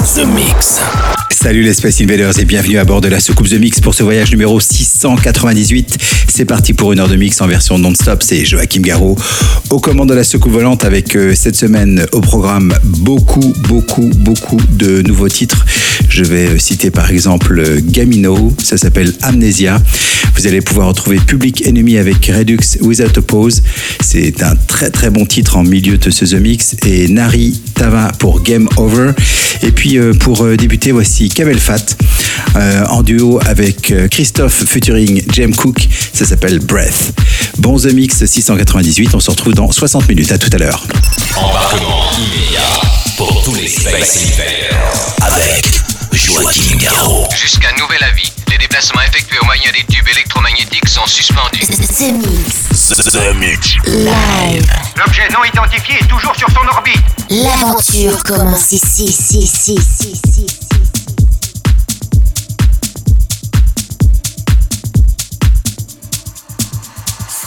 The Mix. Salut les Space Invaders et bienvenue à bord de la soucoupe The Mix pour ce voyage numéro 698. C'est parti pour une heure de mix en version non-stop. C'est Joachim Garraud aux commandes de la soucoupe volante avec euh, cette semaine au programme beaucoup, beaucoup, beaucoup de nouveaux titres. Je vais euh, citer par exemple euh, Gamino, ça s'appelle Amnesia. Vous allez pouvoir retrouver Public Enemy avec Redux Without a Pause. C'est un très très bon titre en milieu de ce The Mix. Et Nari Tava pour Game Over. Et puis euh, pour euh, débuter, voici Kamel Fat euh, en duo avec Christophe featuring Jem Cook. Ça s'appelle Breath. Bon The Mix 698. On se retrouve dans 60 minutes. À tout à l'heure. Embarquement immédiat pour tous les Space avec Garraud. Jusqu'à nouvel avis, les déplacements effectués au moyen des tubes électromagnétiques sont suspendus. The Mix. The Mix. Live. L'objet non identifié est toujours sur son orbite. L'aventure commence ici, ici, ici, ici, ici.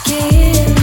The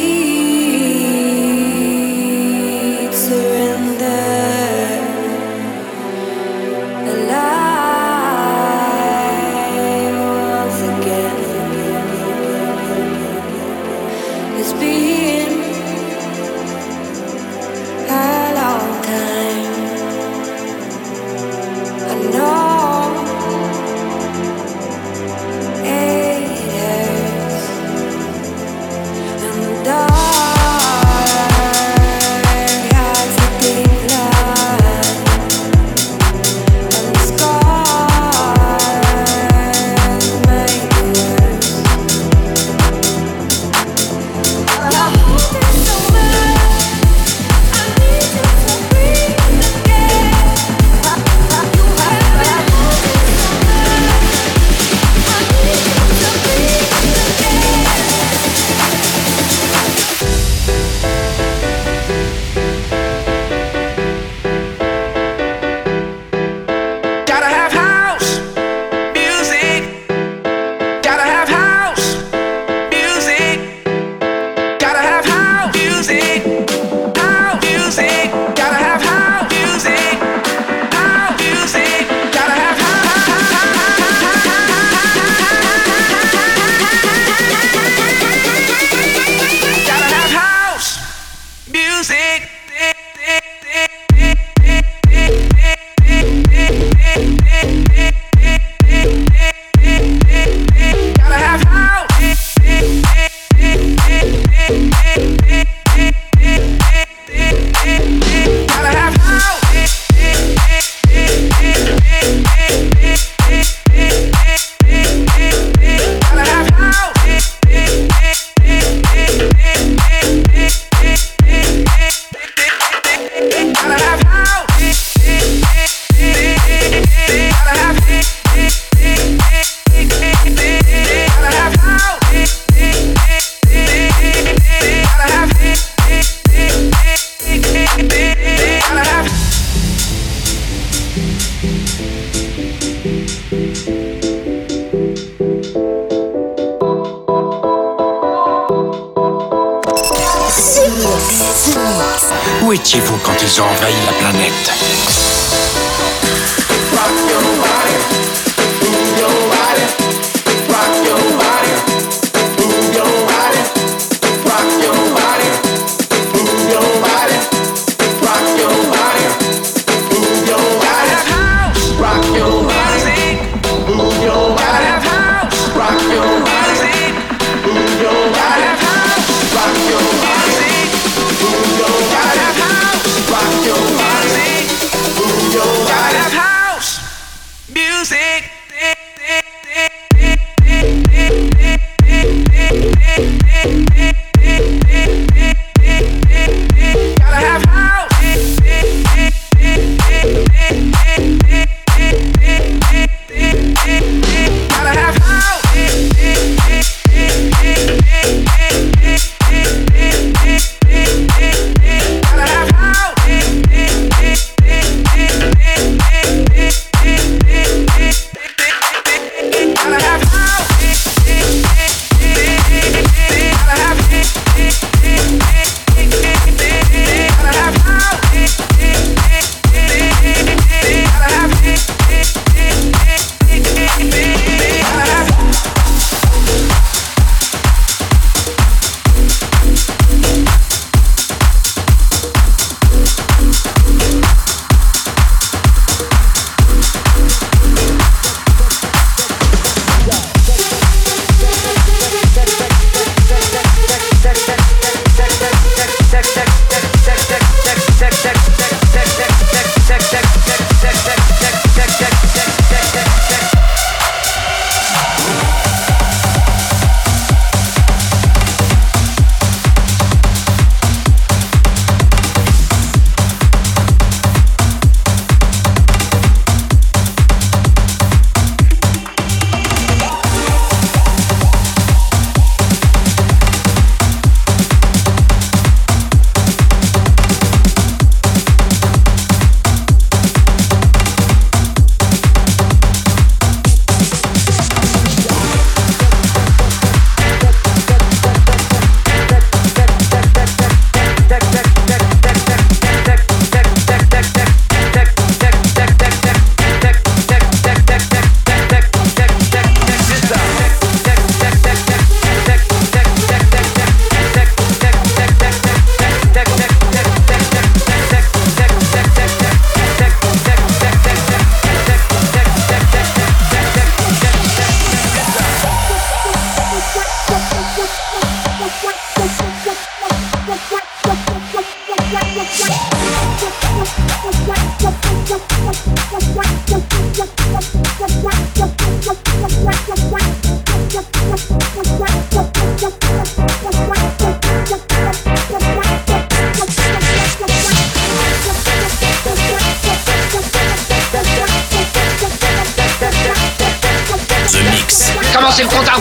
c'est le compte à.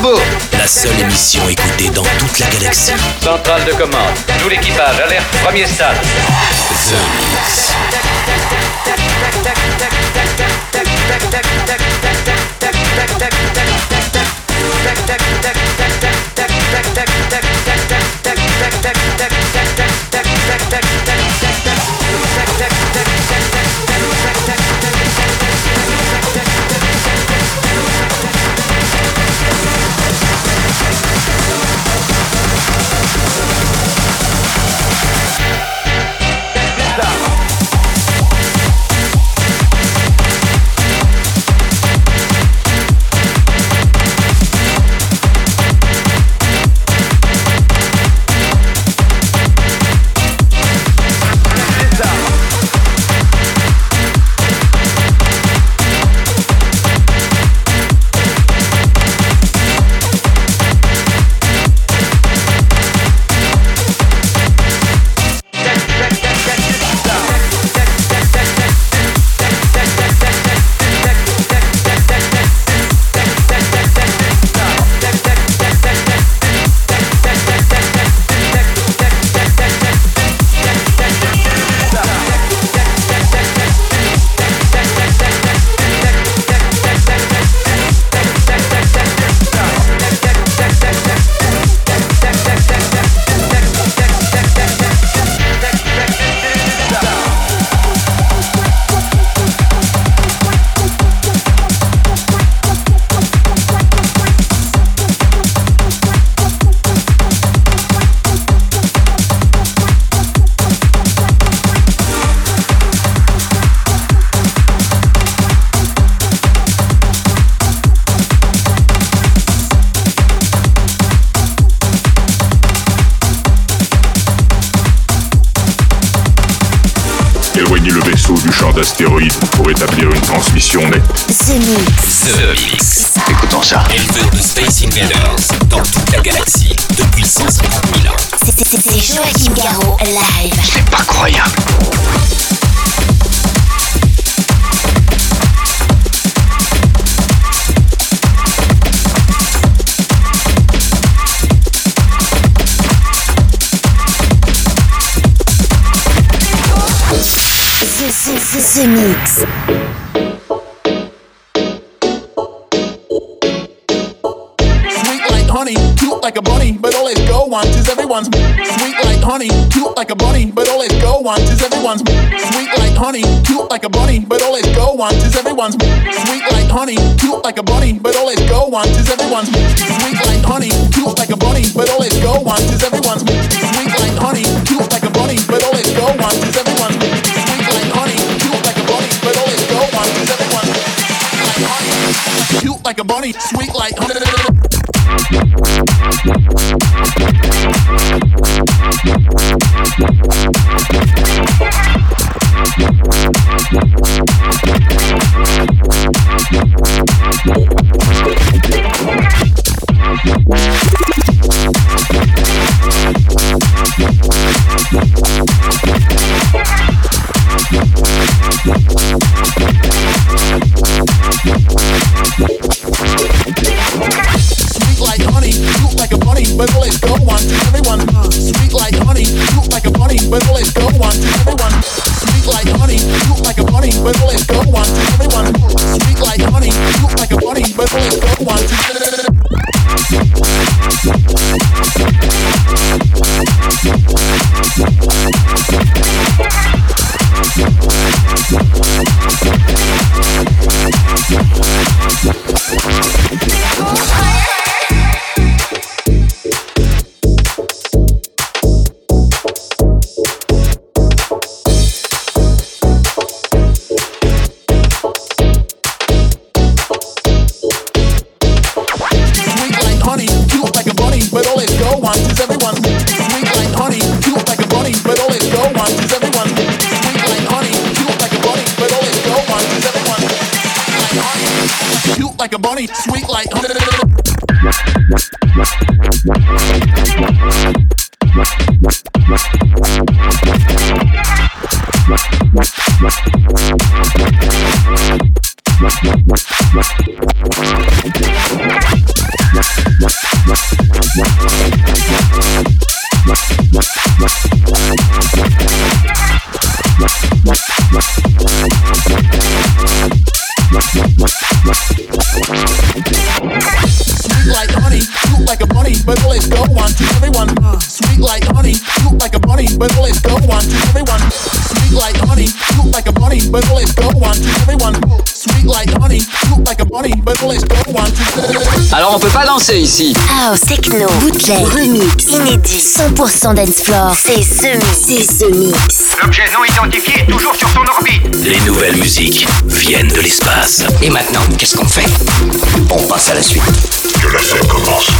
La seule émission écoutée dans toute la galaxie. Centrale de commande. Tout l'équipage, alerte, premier stade. The everyone's sweet like honey, cute like a bunny, but all it go once. is everyone's sweet like honey, cute like a bunny, but all it go once. is everyone's sweet like honey, cute like a bunny, but all it go once. is everyone's sweet like honey, cute like a bunny, but all it go once. is everyone's like honey, cute like a bunny, sweet like honey. Thank ici. House, techno, bootleg, remix, inédit, 100% dance floor. C'est ce mix. C'est ce mix. L'objet non identifié est toujours sur son orbite. Les nouvelles musiques viennent de l'espace. Et maintenant, qu'est-ce qu'on fait? On passe à la suite. Que la fête commence.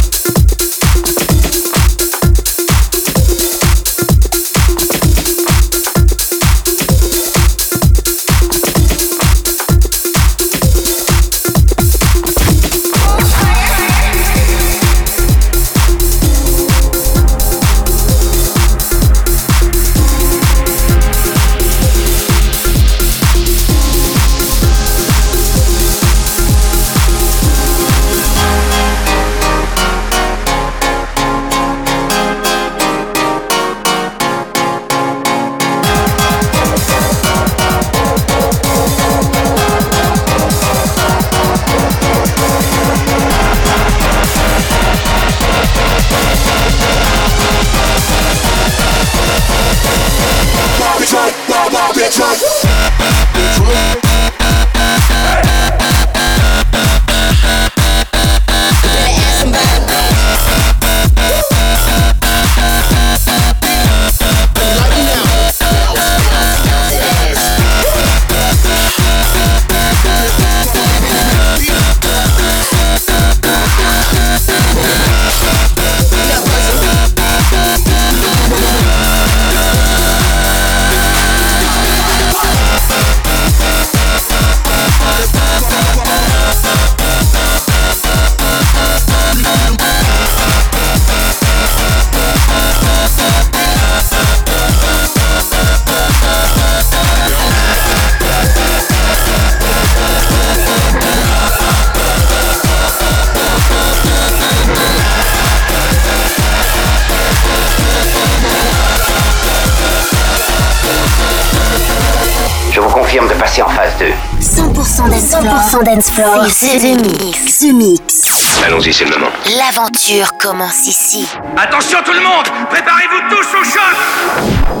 Passer en phase 2. 100% dance 100% dance floor. C'est The Mix. The Mix. Allons-y, c'est le moment. L'aventure commence ici. Attention tout le monde Préparez-vous tous au choc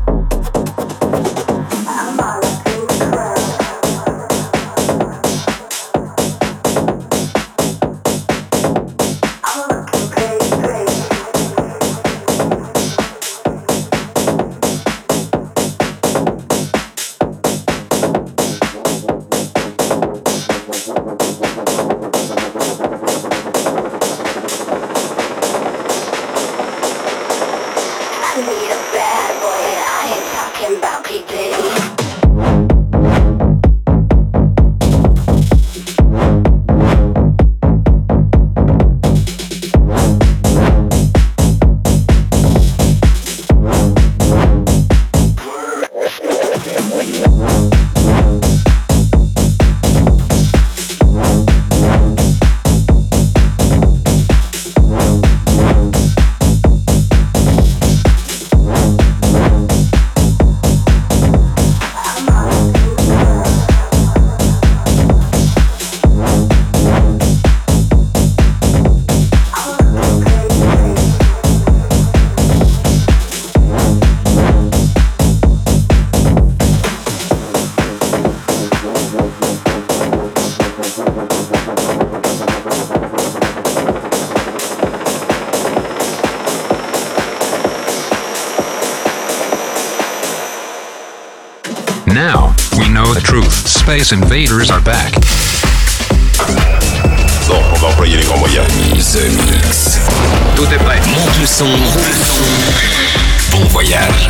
Space Invaders are back. Bon, on va employer les grands moyens. The Mix. Tout est prêt. Monte le son. Bon voyage.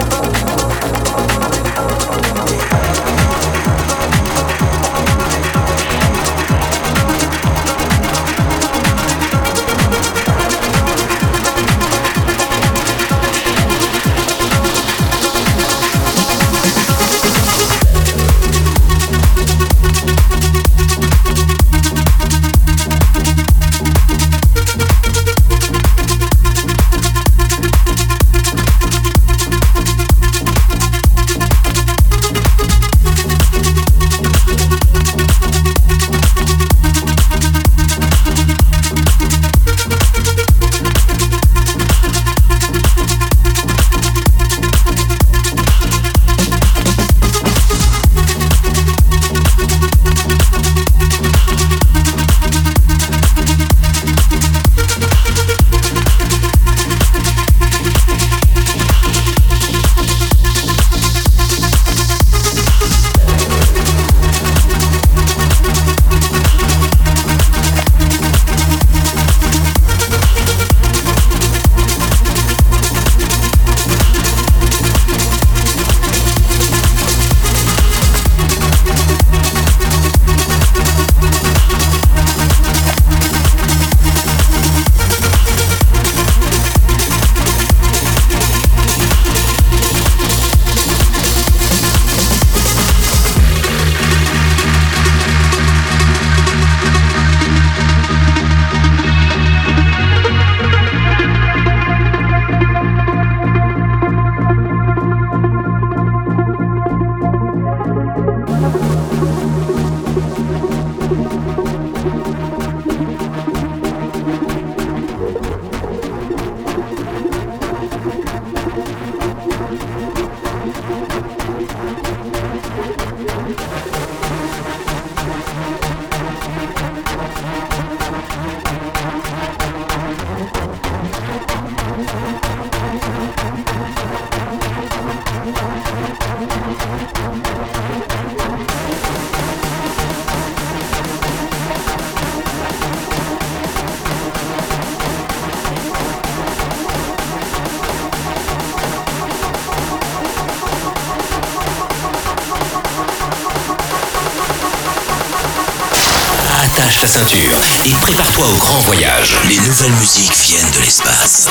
nouvelles musiques viennent de l'espace.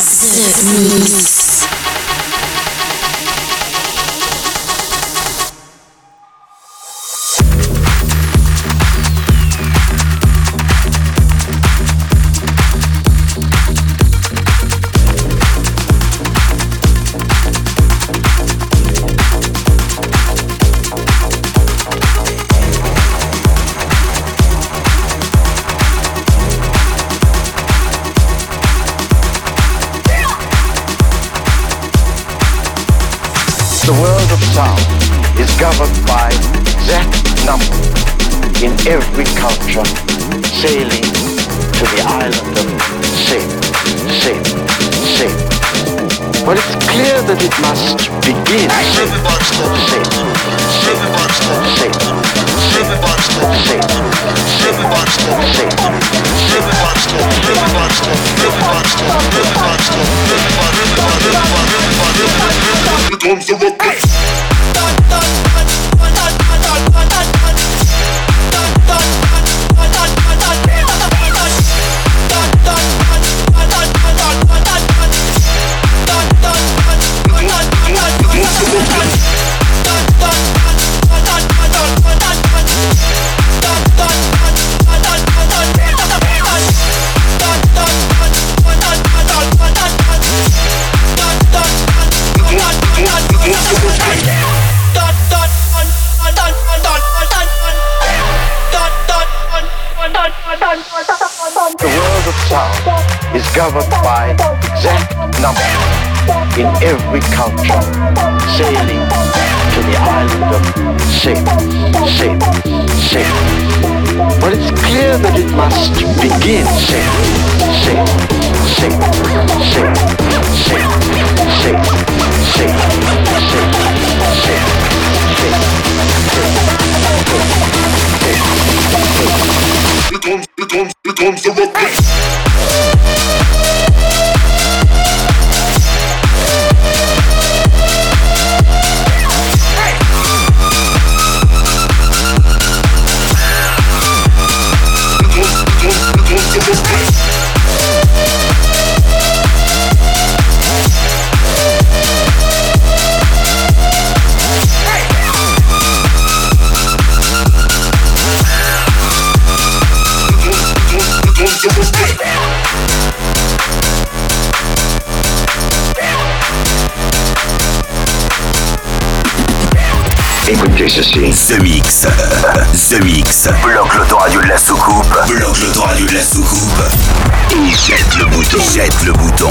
guns are a waste. Écoutez ceci. The Mix. The Mix. Bloque l'autoradio de la soucoupe. Bloque l'autoradio de la soucoupe. Jette le bouton. Jette le bouton.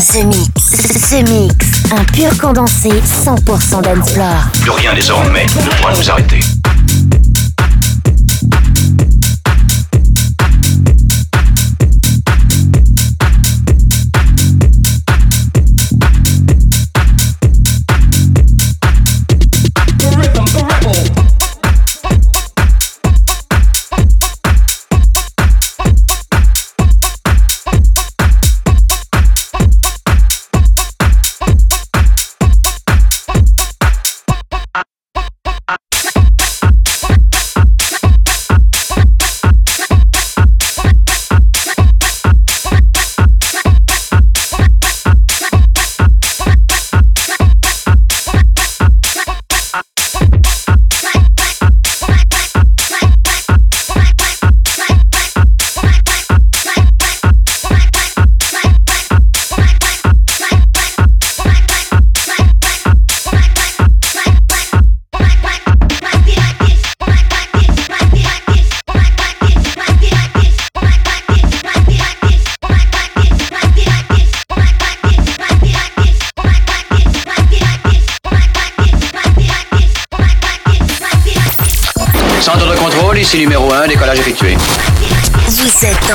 Ce mix. Ce mix, un pur condensé 100% dancefloor. Plus rien désormais ne pourra nous arrêter.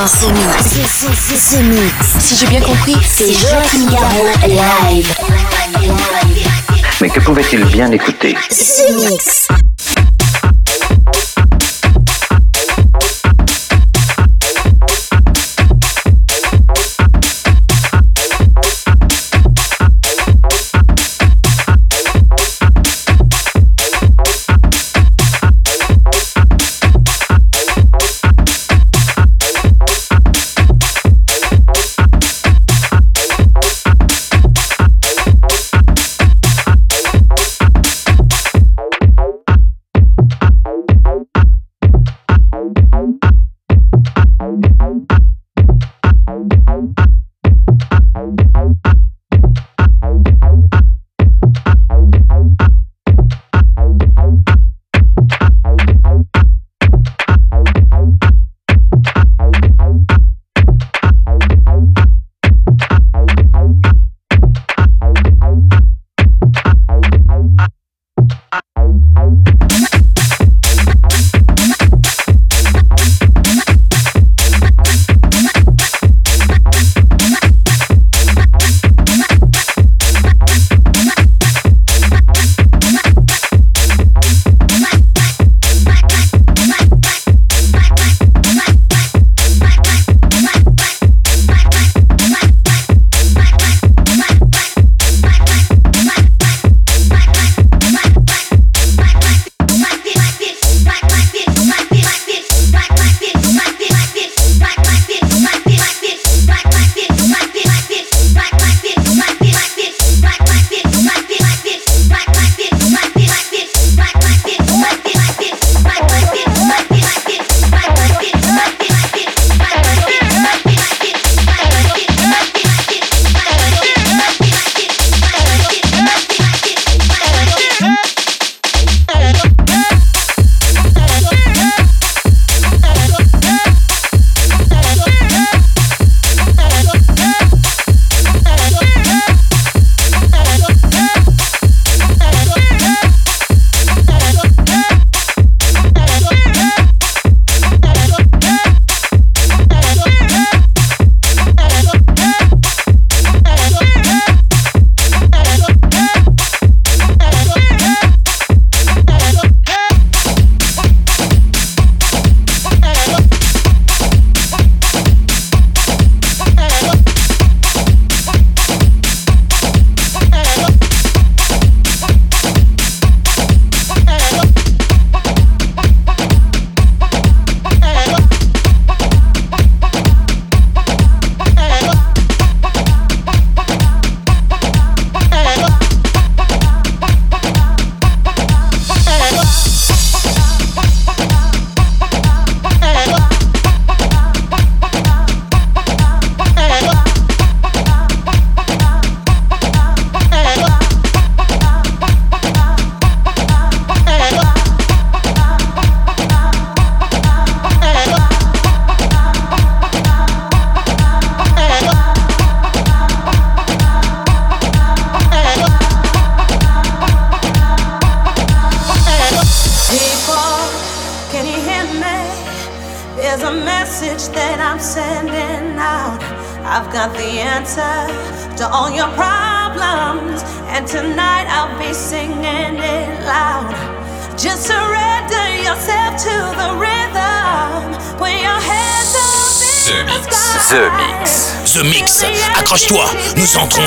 Mix. Ce, ce, ce mix. Si j'ai bien compris, C'est Joachim Garraud live. Mais que pouvait-il bien écouter? Ce mix.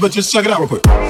But, just check it out real quick.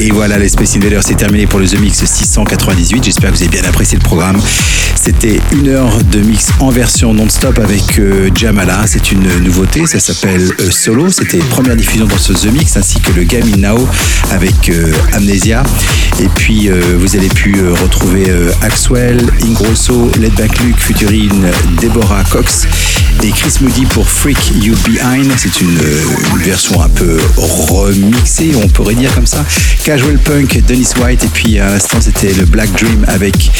Et voilà, les Space Invaders, c'est terminé pour le The Mix 698. J'espère que vous avez bien apprécié le programme. C'était une heure de mix en version non-stop avec euh, Jamala. C'est une nouveauté, ça s'appelle euh, Solo. C'était première diffusion dans ce The Mix, ainsi que le Game In Now avec euh, Amnesia. Et puis, euh, vous allez pu retrouver Axwell, Ingrosso, Back Luke, Futurine, Deborah Cox et Chris Moody pour Freak You Behind. C'est une, une version un peu remixée, on pourrait dire comme ça. Casual Punk, Dennis White, et puis à l'instant c'était le Black Dream avec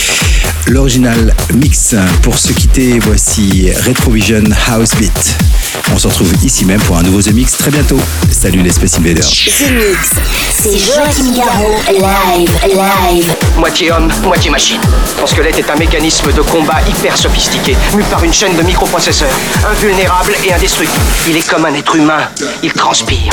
l'original mix. Pour se quitter, voici Retrovision House Beat. On se retrouve ici même pour un nouveau The Mix très bientôt. Salut les Space Invaders. The Mix, c'est Joachim Garraud, live, live. Moitié homme, moitié machine. Ton squelette est un mécanisme de combat hyper sophistiqué, mu par une chaîne de microprocesseurs, invulnérable et indestructible. Il est comme un être humain, il transpire.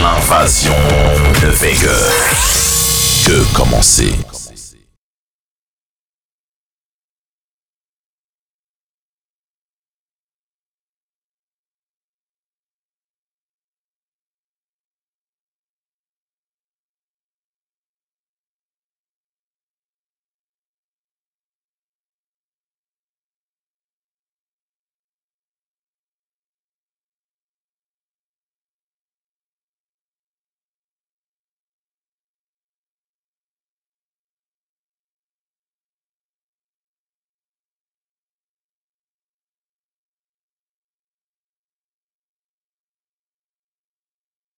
L'invasion de Vega. Que commencer?